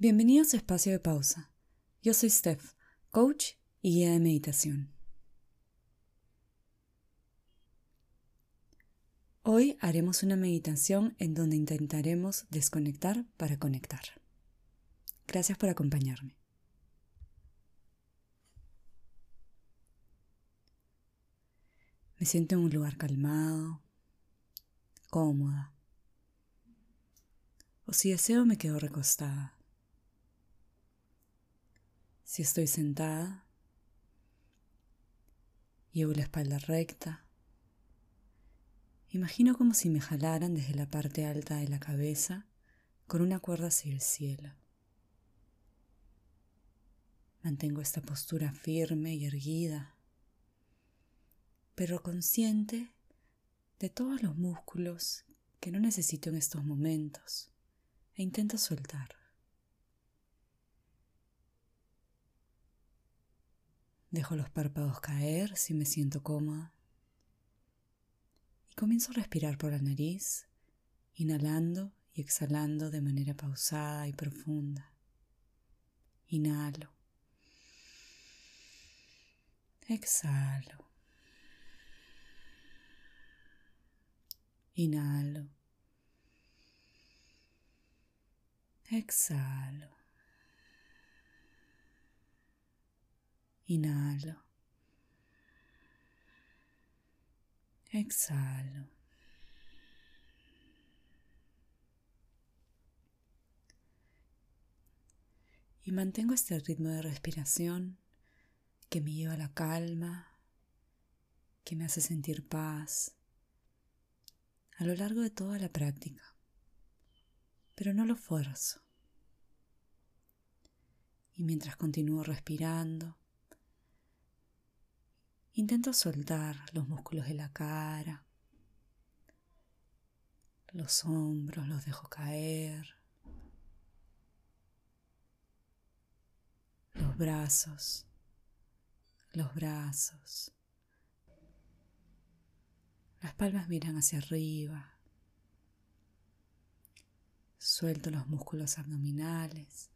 Bienvenidos a Espacio de Pausa. Yo soy Steph, coach y guía de meditación. Hoy haremos una meditación en donde intentaremos desconectar para conectar. Gracias por acompañarme. Me siento en un lugar calmado, cómoda. O si deseo me quedo recostada. Si estoy sentada, llevo la espalda recta. Imagino como si me jalaran desde la parte alta de la cabeza con una cuerda hacia el cielo. Mantengo esta postura firme y erguida, pero consciente de todos los músculos que no necesito en estos momentos e intento soltar. Dejo los párpados caer si me siento cómoda y comienzo a respirar por la nariz, inhalando y exhalando de manera pausada y profunda. Inhalo. Exhalo. Inhalo. Exhalo. Inhalo. Exhalo. Y mantengo este ritmo de respiración que me lleva a la calma, que me hace sentir paz a lo largo de toda la práctica. Pero no lo fuerzo. Y mientras continúo respirando, Intento soltar los músculos de la cara, los hombros los dejo caer, los brazos, los brazos. Las palmas miran hacia arriba. Suelto los músculos abdominales,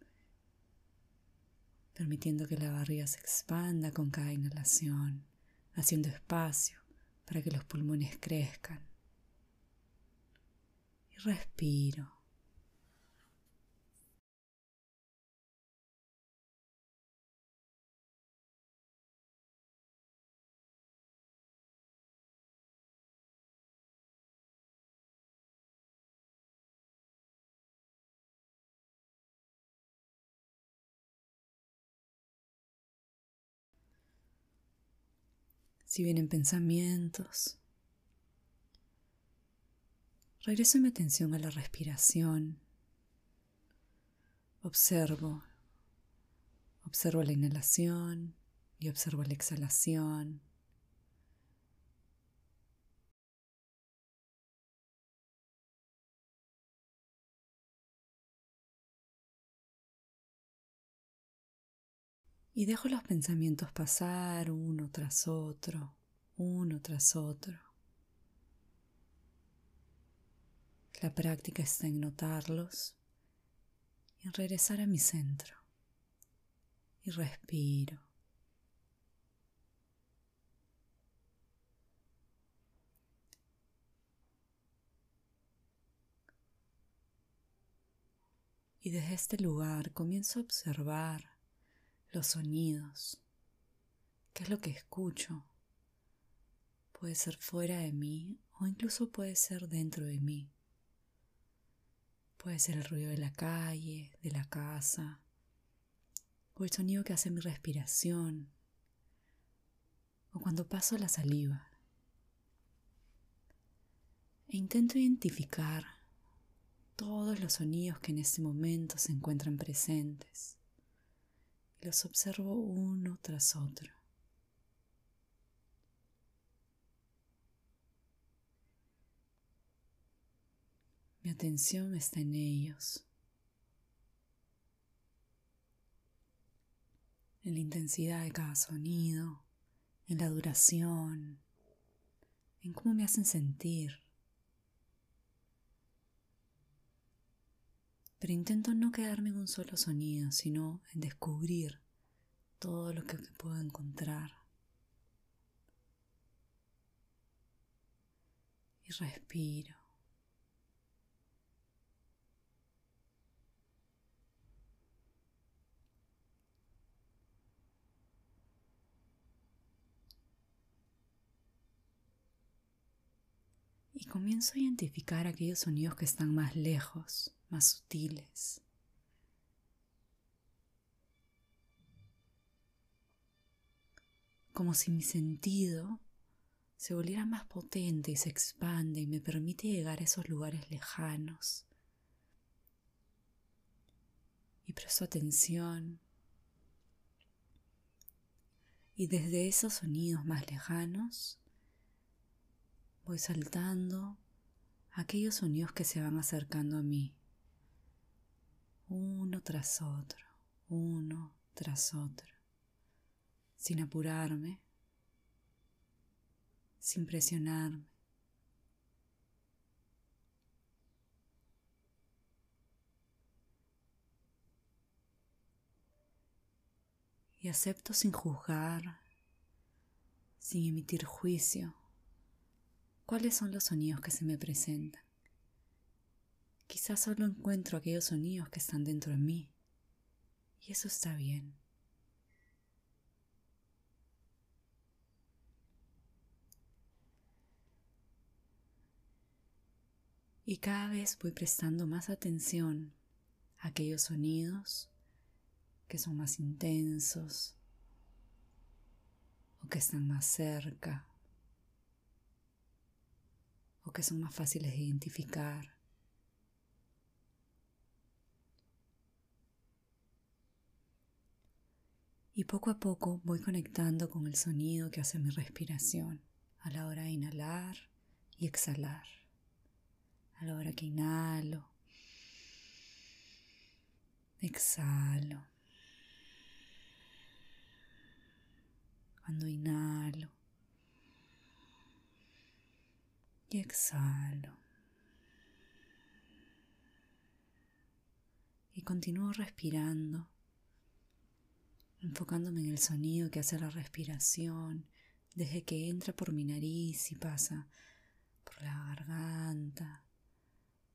permitiendo que la barriga se expanda con cada inhalación haciendo espacio para que los pulmones crezcan. Y respiro. Si vienen pensamientos. Regreso mi atención a la respiración. Observo. Observo la inhalación y observo la exhalación. Y dejo los pensamientos pasar uno tras otro, uno tras otro. La práctica está en notarlos y en regresar a mi centro. Y respiro. Y desde este lugar comienzo a observar los sonidos, qué es lo que escucho. Puede ser fuera de mí o incluso puede ser dentro de mí. Puede ser el ruido de la calle, de la casa, o el sonido que hace mi respiración, o cuando paso la saliva. E intento identificar todos los sonidos que en este momento se encuentran presentes los observo uno tras otro. Mi atención está en ellos, en la intensidad de cada sonido, en la duración, en cómo me hacen sentir. Pero intento no quedarme en un solo sonido, sino en descubrir todo lo que puedo encontrar. Y respiro. Y comienzo a identificar aquellos sonidos que están más lejos, más sutiles. Como si mi sentido se volviera más potente y se expande y me permite llegar a esos lugares lejanos. Y presto atención. Y desde esos sonidos más lejanos voy saltando aquellos sonidos que se van acercando a mí, uno tras otro, uno tras otro, sin apurarme, sin presionarme. Y acepto sin juzgar, sin emitir juicio ¿Cuáles son los sonidos que se me presentan? Quizás solo encuentro aquellos sonidos que están dentro de mí. Y eso está bien. Y cada vez voy prestando más atención a aquellos sonidos que son más intensos o que están más cerca o que son más fáciles de identificar. Y poco a poco voy conectando con el sonido que hace mi respiración a la hora de inhalar y exhalar. A la hora que inhalo, exhalo. Cuando inhalo, y exhalo. Y continúo respirando, enfocándome en el sonido que hace la respiración, desde que entra por mi nariz y pasa por la garganta,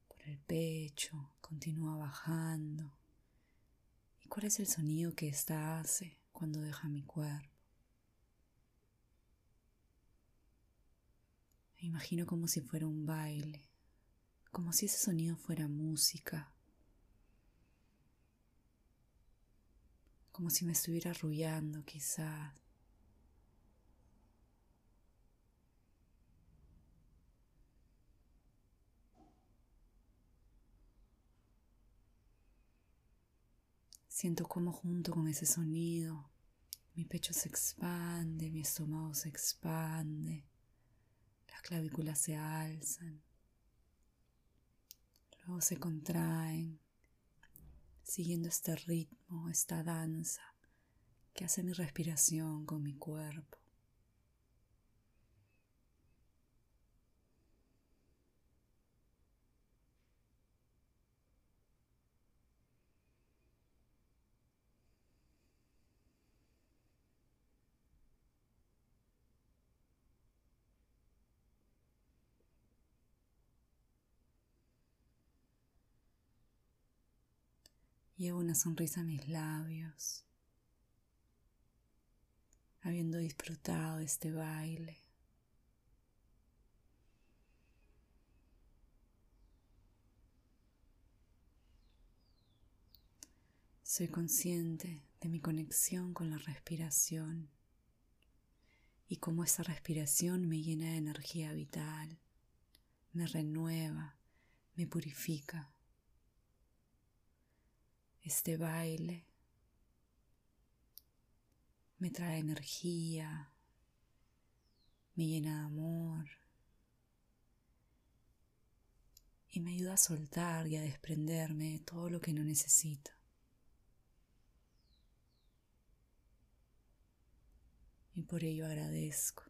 por el pecho, continúa bajando. ¿Y cuál es el sonido que ésta hace cuando deja mi cuerpo? Me imagino como si fuera un baile, como si ese sonido fuera música, como si me estuviera arrullando quizás. Siento como junto con ese sonido mi pecho se expande, mi estómago se expande clavículas se alzan, luego se contraen, siguiendo este ritmo, esta danza que hace mi respiración con mi cuerpo. Llevo una sonrisa a mis labios, habiendo disfrutado este baile. Soy consciente de mi conexión con la respiración y cómo esa respiración me llena de energía vital, me renueva, me purifica. Este baile me trae energía, me llena de amor y me ayuda a soltar y a desprenderme de todo lo que no necesito. Y por ello agradezco.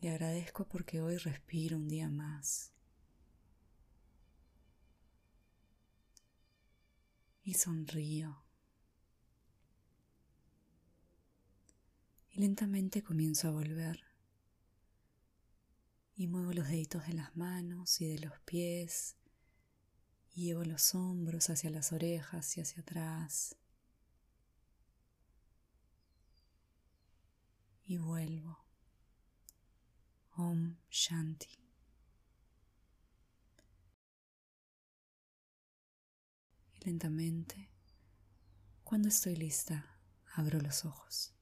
Y agradezco porque hoy respiro un día más y sonrío. Y lentamente comienzo a volver. Y muevo los deditos de las manos y de los pies. Y llevo los hombros hacia las orejas y hacia atrás. Y vuelvo. Om Shanti. Lentamente, cuando estoy lista, abro los ojos.